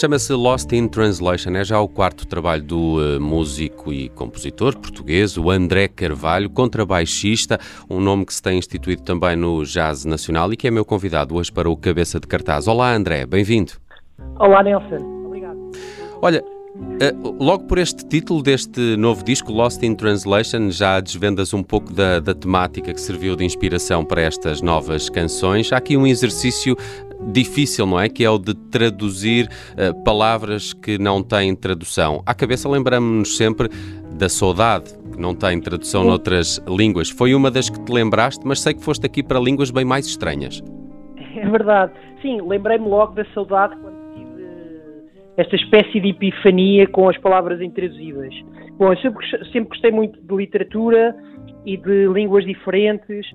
Chama-se Lost in Translation, é já o quarto trabalho do uh, músico e compositor português, o André Carvalho, contrabaixista, um nome que se tem instituído também no Jazz Nacional e que é meu convidado hoje para o Cabeça de Cartaz. Olá André, bem-vindo. Olá Nelson, obrigado. Olha, Uh, logo por este título deste novo disco, Lost in Translation, já desvendas um pouco da, da, temática que serviu de inspiração para estas novas canções. Há aqui um exercício difícil, não é? Que é o de traduzir uh, palavras que não têm tradução. À cabeça lembramos-nos sempre da saudade, que não tem tradução noutras línguas. Foi uma das que te lembraste, mas sei que foste aqui para línguas bem mais estranhas. É verdade. Sim, lembrei-me logo da saudade quando esta espécie de epifania com as palavras intraduzíveis. Bom, eu sempre, sempre gostei muito de literatura e de línguas diferentes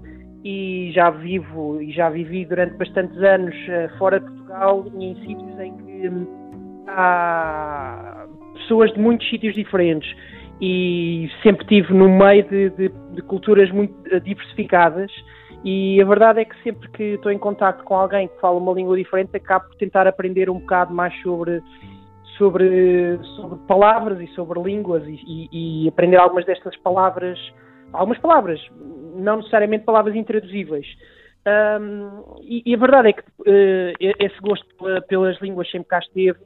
e já vivo e já vivi durante bastantes anos uh, fora de Portugal e em sítios em que um, há pessoas de muitos sítios diferentes. E sempre estive no meio de, de, de, culturas muito eh, diversificadas. E a verdade é que sempre que estou em contato com alguém que fala uma língua diferente acabo por tentar aprender um bocado mais sobre sobre, sobre palavras e sobre línguas e, e, e, aprender algumas destas palavras, algumas palavras, não necessariamente palavras intraduzíveis. Um, e, e, a verdade é que uh, esse gosto pelas línguas sempre cá esteve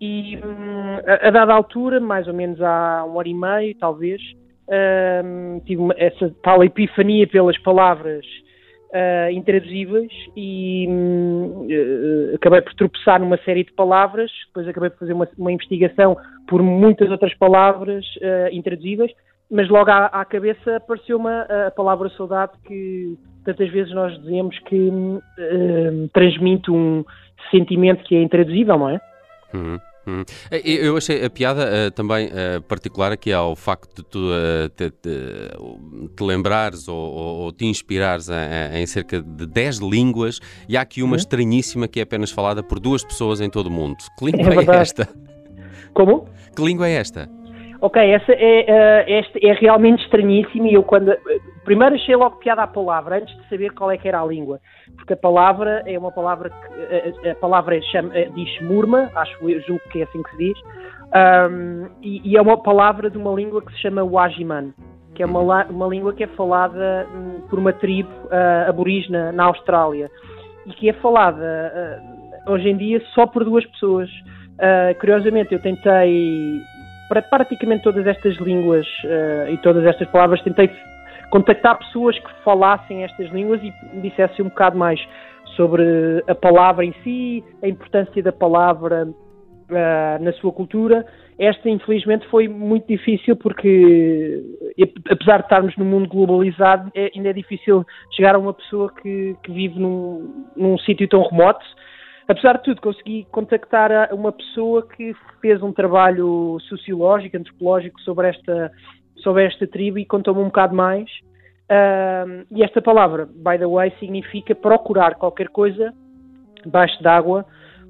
e um, a, a, dada altura, mais ou menos há um ano e meio, talvez, um, tive uma, essa tal epifania pelas palavras uh, intraduzíveis e uh, acabei por tropeçar numa série de palavras, depois acabei por fazer uma, uma investigação por muitas outras palavras uh, intraduzíveis, mas logo à, à cabeça apareceu-me a palavra saudade que tantas vezes nós dizemos que uh, transmite um sentimento que é intraduzível, não é? Uhum. Hum. Eu achei a piada uh, também uh, particular aqui ao facto de tu uh, te, te, te, lembrares ou, ou, te inspirares em, em, cerca de 10 línguas e há aqui uma uhum. estranhíssima que é apenas falada por duas pessoas em todo o mundo. Que língua é, é esta? Como? Que língua é esta? Ok, essa é, esta é realmente estranhíssima e eu quando... Primeiro achei logo piada à palavra, antes de saber qual é que era a língua. Porque a palavra é uma palavra que a, a palavra chama, diz murma, acho julgo que é assim que se diz, um, e, e, é uma palavra de uma língua que se chama Wajiman, que é uma, uma língua que é falada um, por uma tribo uh, aborígena na Austrália. E que é falada uh, hoje em dia só por duas pessoas. Uh, curiosamente, eu tentei para praticamente todas estas línguas e todas estas palavras tentei contactar pessoas que falassem estas línguas e dissessem um bocado mais sobre a palavra em si, a importância da palavra uh, na sua cultura. Esta, infelizmente, foi muito difícil porque, apesar de estarmos num mundo globalizado, é, ainda é difícil chegar a uma pessoa que, que vive num, num sítio tão remoto. Apesar de tudo, consegui contactar uma pessoa que fez um trabalho sociológico, antropológico sobre esta sobre esta tribo e contou-me um bocado mais. Uh, e esta palavra, by the way, significa procurar qualquer coisa debaixo d'água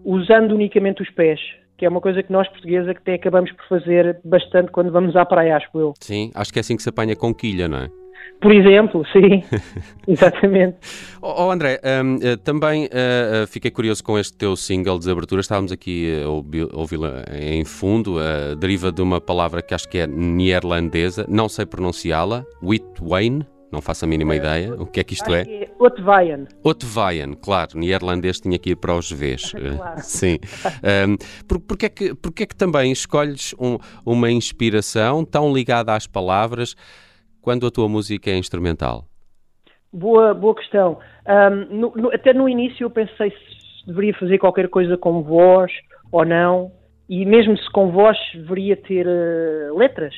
usando unicamente os pés, que é uma coisa que nós portugueses até acabamos por fazer bastante quando vamos à praia, acho eu. Sim, acho que é assim que se apanha com quilha, não é? Por exemplo, sim, exatamente. Oh, oh André, um, eh, também uh, fiquei curioso com este teu single de abertura. Estávamos aqui a ouvi-la em fundo. Uh, deriva de uma palavra que acho que é neerlandesa, não sei pronunciá-la, Witwain. Não faço a mínima ideia. O que é que isto é? é. Otvayan, claro. Neerlandês tinha que ir para os Vs. claro. Sim. Um, por, porque, é que, porque é que também escolhes um, uma inspiração tão ligada às palavras quando a tua música é instrumental? Boa, boa questão. Um, no, no, até no início eu pensei se deveria fazer qualquer coisa com voz ou não, e mesmo se com voz deveria ter uh, letras.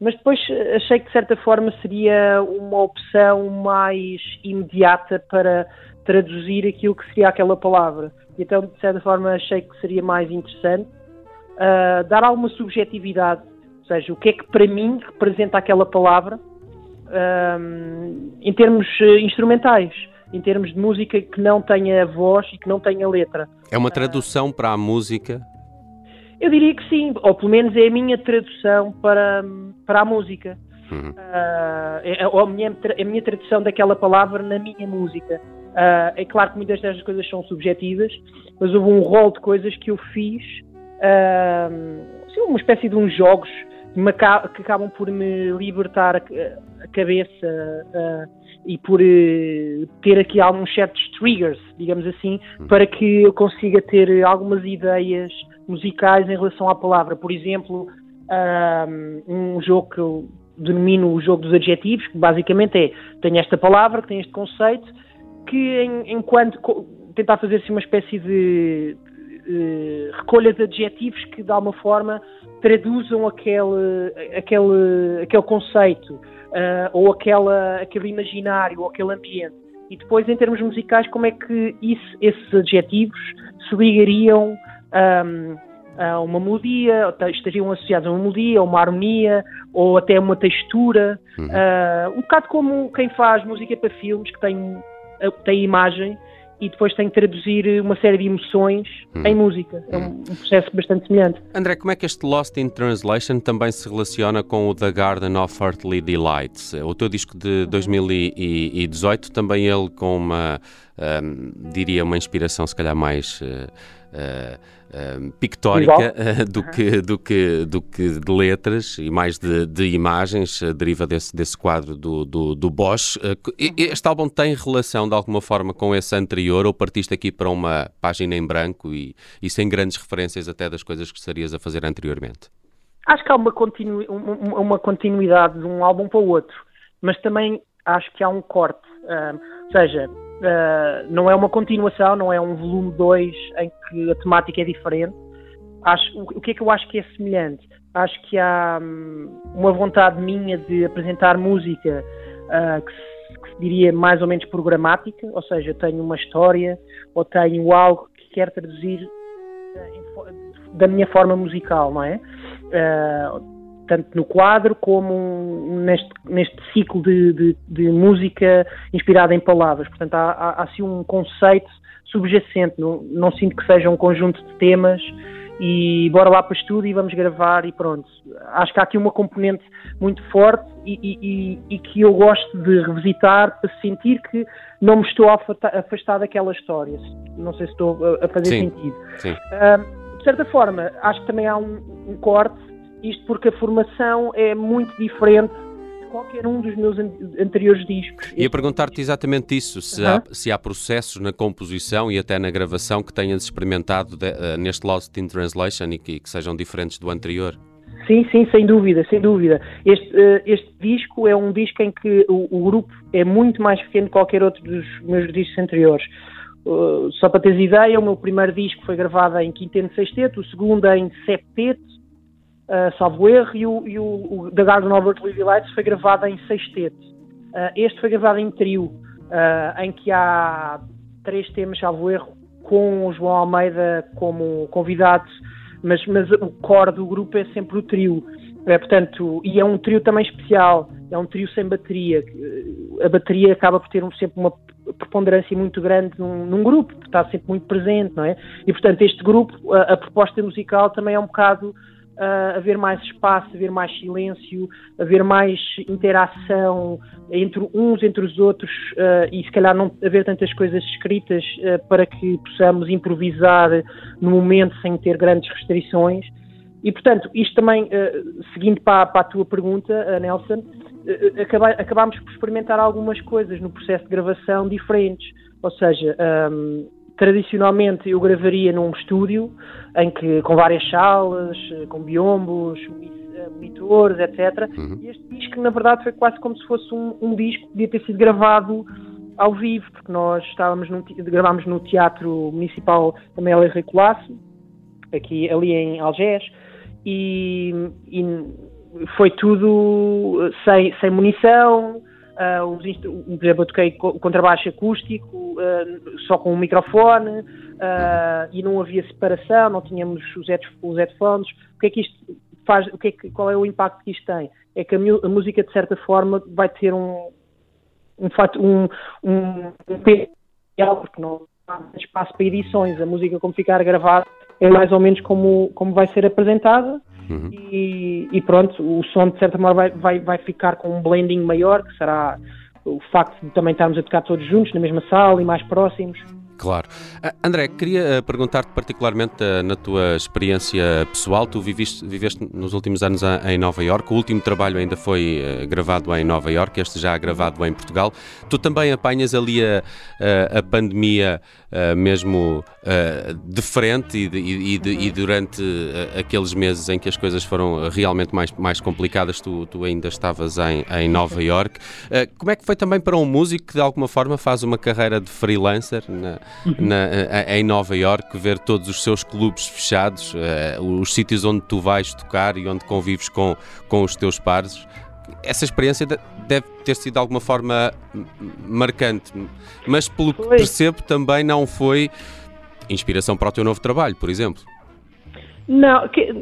Mas depois achei que de certa forma seria uma opção mais imediata para traduzir aquilo que seria aquela palavra. Então, de certa forma, achei que seria mais interessante uh, dar alguma subjetividade, ou seja, o que é que para mim representa aquela palavra um, em termos eh, instrumentais, em termos de música que não tenha voz e que não tenha letra. É uma tradução uh, para a música? Eu diria que sim, ou pelo menos é a minha tradução para, para a música. Uhum. Uh, é, ou a minha, a minha tradução daquela palavra na minha música. Uh, é claro que muitas destas coisas são subjetivas, mas houve um rol de coisas que eu fiz uh, uma espécie de uns jogos que acabam por me libertar a, cabeça e por uh, ter aqui alguns certos triggers, digamos assim, hum. para que eu consiga ter algumas ideias musicais em relação à palavra. Por exemplo, um jogo que eu denomino o jogo dos adjetivos, que basicamente é, tem esta palavra, que tem este conceito, que enquanto tentar fazer assim uma espécie de, de recolha de adjetivos que de alguma forma traduzam aquele, aquele, aquele conceito uh, ou aquela, aquele imaginário ou aquele ambiente. E depois, em termos musicais, como é que isso, esses adjetivos se ligariam um, a uma melodia, estariam associados a uma melodia, a uma harmonia, ou até uma textura. Uhum. Uh, um bocado como quem faz música para filmes, que tem, tem imagem e depois tem que traduzir uma série de emoções hum. em música. É um, um, processo bastante semelhante. André, como é que este Lost in Translation também se relaciona com o The Garden of Earthly Delights? O teu disco de 2018, também ele com uma, um, diria, uma inspiração se calhar mais... Uh, uh, uh, pictórica uh, do, que, do, que, do que de letras e mais de, de imagens, deriva desse, desse quadro do, do, do Bosch. este álbum tem relação de alguma forma com esse anterior ou partiste aqui para uma página em branco e, e sem grandes referências até das coisas que estarias a fazer anteriormente? Acho que há uma, continu, uma, uma continuidade de um álbum para o outro, mas também acho que há um corte. ou seja, Uh, não é uma continuação, não é um volume 2 em que a temática é diferente. Acho, o, que é que eu acho que é semelhante? Acho que há hum, uma vontade minha de apresentar música uh, que, se, que, se, diria mais ou menos programática, ou seja, tenho uma história ou tenho algo que quero traduzir uh, da minha forma musical, não é? Tanto no quadro como neste, neste ciclo de, de, de música inspirada em palavras. Portanto, há, há, há assim um conceito subjacente, não, não sinto que seja um conjunto de temas e bora lá para o estúdio e vamos gravar e pronto. Acho que há aqui uma componente muito forte e, e, e, que eu gosto de revisitar para sentir que não me estou a afastar daquela história. Não sei se estou a fazer sim, sentido. Sim. Uh, de certa forma, acho que também há um, um corte isto porque a formação é muito diferente de qualquer um dos meus anteriores discos. E a perguntar-te exatamente isso, se, há, se há processos na composição e até na gravação que tenhas experimentado de, uh, neste Lost in Translation e que, que, sejam diferentes do anterior. Sim, sim, sem dúvida, sem dúvida. Este, uh, este disco é um disco em que o, o, grupo é muito mais pequeno que qualquer outro dos meus discos anteriores. Uh, só para teres ideia, o meu primeiro disco foi gravado em quinteto e sexteto, o segundo em septeto, uh, salvo erro, e o, e o, o The Garden of Earthly Lights foi gravado em sexteto. Uh, este foi gravado em trio, uh, em que há três temas, salvo erro, com o João Almeida como convidado, mas, mas o core do grupo é sempre o trio. É, portanto, e é um trio também especial, é um trio sem bateria. A bateria acaba por ter um, sempre uma preponderância muito grande num, num, grupo, está sempre muito presente, não é? E portanto, este grupo, a, a proposta musical também é um bocado uh, haver mais espaço, haver mais silêncio, haver mais interação entre uns entre os outros uh, e se calhar não haver tantas coisas escritas uh, para que possamos improvisar no momento sem ter grandes restrições. E, portanto, isto também, seguindo para, a tua pergunta, Nelson, acabámos por experimentar algumas coisas no processo de gravação diferentes. Ou seja, tradicionalmente eu gravaria num estúdio em que com várias salas, com biombos, eh, monitores, etc. Uhum. E este disco, na verdade, foi quase como se fosse um, um disco que podia ter sido gravado ao vivo, porque nós estávamos num, gravámos no Teatro Municipal Amélia Colasso, aqui ali em Algés, e, e foi tudo sem, sem munição, Uh, os, por exemplo, eu toquei contrabaixo acústico uh, só com um microfone uh, e não havia separação, não tínhamos os, os headphones. O que é que isto faz? O que é que, qual é o impacto que isto tem? É que a, a música, de certa forma, vai ter um, um fato, um, um, um porque não há espaço para edições. A música, como ficar gravada, é mais ou menos como, como vai ser apresentada Uhum. E, e, pronto, o som de certa forma vai, vai, vai ficar com um blending maior, que será o facto de também estarmos a tocar todos juntos na mesma sala e mais próximos. Claro. Uh, André, queria uh, perguntar-te particularmente uh, na tua experiência pessoal. Tu viviste, viveste nos últimos anos em Nova Iorque. O último trabalho ainda foi gravado em Nova Iorque, este já gravado em Portugal. Tu também apanhas ali a, a pandemia mesmo de frente e, de, e, de, e durante aqueles meses em que as coisas foram realmente mais, mais complicadas, tu, tu ainda estavas em, em Nova Iorque. como é que foi também para um músico que de alguma forma faz uma carreira de freelancer na, na, em Nova York, ver todos os seus clubes fechados, uh, os sítios onde tu vais tocar e onde convives com, com os teus pares. Essa experiência deve ter sido de alguma forma marcante, mas pelo que percebo também não foi inspiração para o teu novo trabalho, por exemplo. Não, que,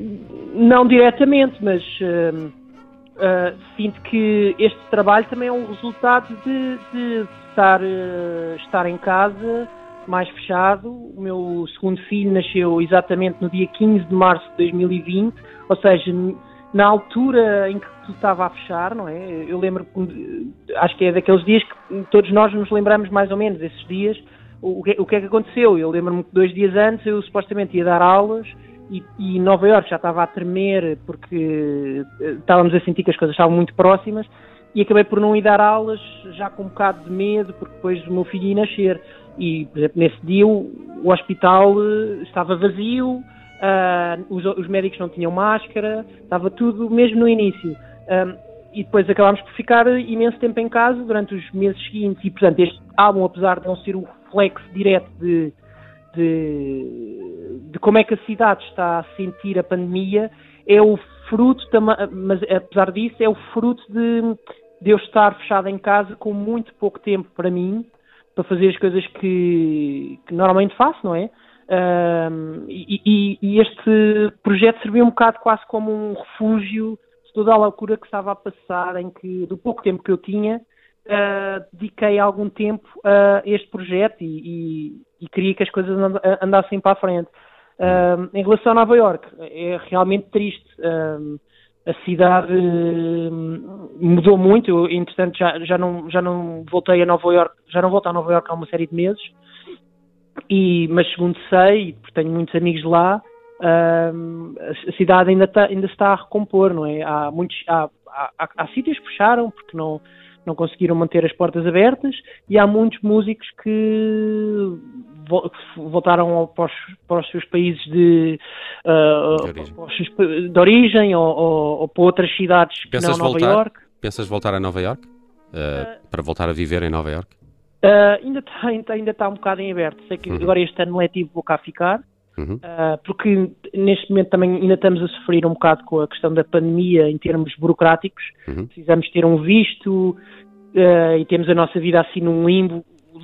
não diretamente, mas uh, uh, sinto que este trabalho também é um resultado de, de estar, uh, estar em casa mais fechado. O meu segundo filho nasceu exatamente no dia 15 de março de 2020, ou seja, na altura em que tudo estava a fechar, não é? Eu lembro, acho que é daqueles dias que todos nós nos lembramos mais ou menos, esses dias, o que, o que é que aconteceu? Eu lembro-me que dois dias antes eu supostamente ia dar aulas e, e Nova Iorque já estava a tremer porque eh, estávamos a sentir que as coisas estavam muito próximas e acabei por não ir dar aulas já com um bocado de medo porque depois o meu filho ia nascer e, por exemplo, nesse dia o, hospital uh, estava vazio, uh, os, os, médicos não tinham máscara, estava tudo mesmo no início. Um, e depois acabámos por ficar imenso tempo em casa durante os meses seguintes. E, portanto, este álbum, apesar de não ser o reflexo direto de, de, de como é que a cidade está a sentir a pandemia, é o fruto, mas apesar disso, é o fruto de, de eu estar fechado em casa com muito pouco tempo para mim para fazer as coisas que, que normalmente faço, não é? Um, e, e, e, este projeto serviu um bocado quase como um refúgio de toda a loucura que estava a passar, em que, do pouco tempo que eu tinha, uh, dediquei algum tempo a este projeto e, e, queria que as coisas andassem para a frente. Um, em relação a Nova York, é realmente triste. Um, a cidade hum, mudou muito. Eu, entretanto, já, já, não, já não voltei a Nova York, já não volto a Nova York há uma série de meses. E, mas segundo sei, porque tenho muitos amigos lá, a cidade ainda, está, ainda está a recompor, não é? Há muitos, há, há, há, há sítios que fecharam porque não, não conseguiram manter as portas abertas e há muitos músicos que voltaram para os, para os seus países de, uh, de origem, de origem ou, ou, ou, para outras cidades Pensas que não voltar, Nova York. Pensas voltar a Nova York? Uh, uh, para voltar a viver em Nova York? ainda, está, ainda está um bocado em aberto. Sei que uhum. agora este ano letivo vou cá ficar. Uhum. porque neste momento também ainda estamos a sofrer um bocado com a questão da pandemia em termos burocráticos. Uhum. Precisamos ter um visto e temos a nossa vida assim num limbo. O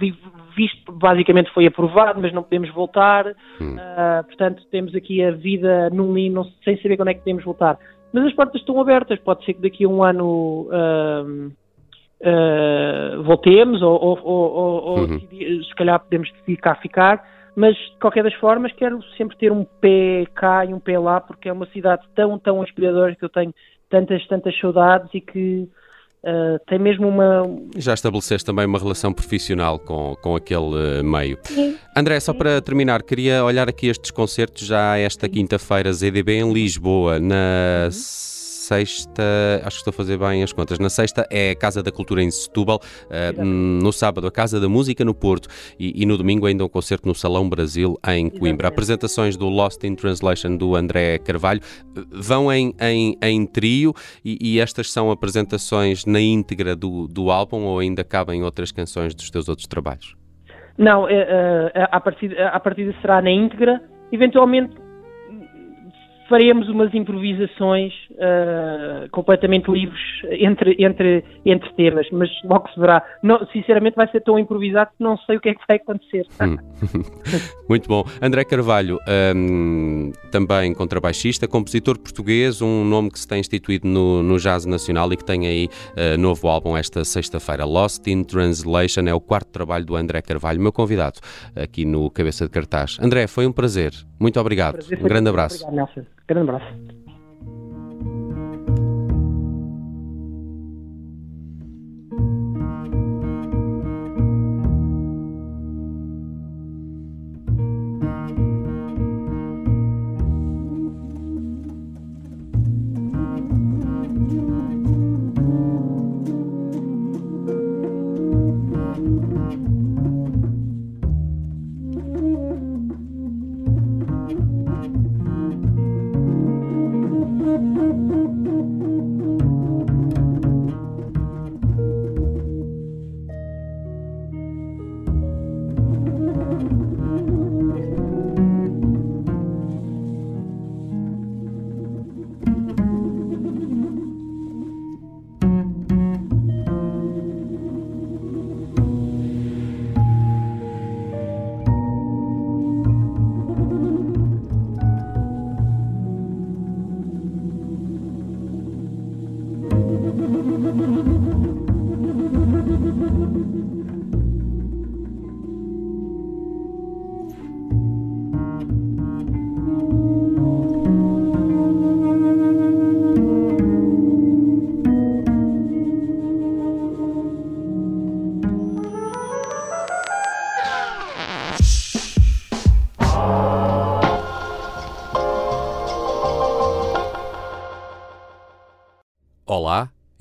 visto basicamente foi aprovado, mas não podemos voltar. Hum. Uh, portanto, temos aqui a vida num limbo, sem saber quando é que podemos voltar. Mas as portas estão abertas, pode ser que daqui a um ano uh, uh, voltemos, ou, ou, ou, ou uhum. se calhar podemos ficar ficar. Mas, de qualquer das formas, quero sempre ter um pé cá e um pé lá, porque é uma cidade tão, tão inspiradora que eu tenho tantas, tantas saudades e que Uh, tem mesmo uma. Já estabeleceste também uma relação profissional com, com aquele uh, meio. Sim. André, só para terminar, queria olhar aqui estes concertos já esta quinta-feira, ZDB em Lisboa, na. Uhum sexta, acho que estou a fazer bem as contas, na sexta é a Casa da Cultura em Setúbal, uh, no sábado a Casa da Música no Porto e, e, no domingo ainda um concerto no Salão Brasil em Coimbra. Apresentações do Lost in Translation do André Carvalho. Vão em, em, em trio e, e, estas são apresentações na íntegra do, do álbum ou ainda cabem outras canções dos teus outros trabalhos? Não, é, é, a, partir, a partida será na íntegra, eventualmente faremos umas improvisações uh, completamente livres entre, entre, entre temas, mas logo se verá. Não, sinceramente vai ser tão improvisado que não sei o que é que vai acontecer. Hum. Muito bom. André Carvalho, um, também contrabaixista, compositor português, um nome que se tem instituído no, no Jazz Nacional e que tem aí uh, novo álbum esta sexta-feira. Lost in Translation é o quarto trabalho do André Carvalho, meu convidado aqui no Cabeça de Cartaz. André, foi um prazer. Muito obrigado. Um, grande abraço. Obrigado, Nelson. Grande abraço.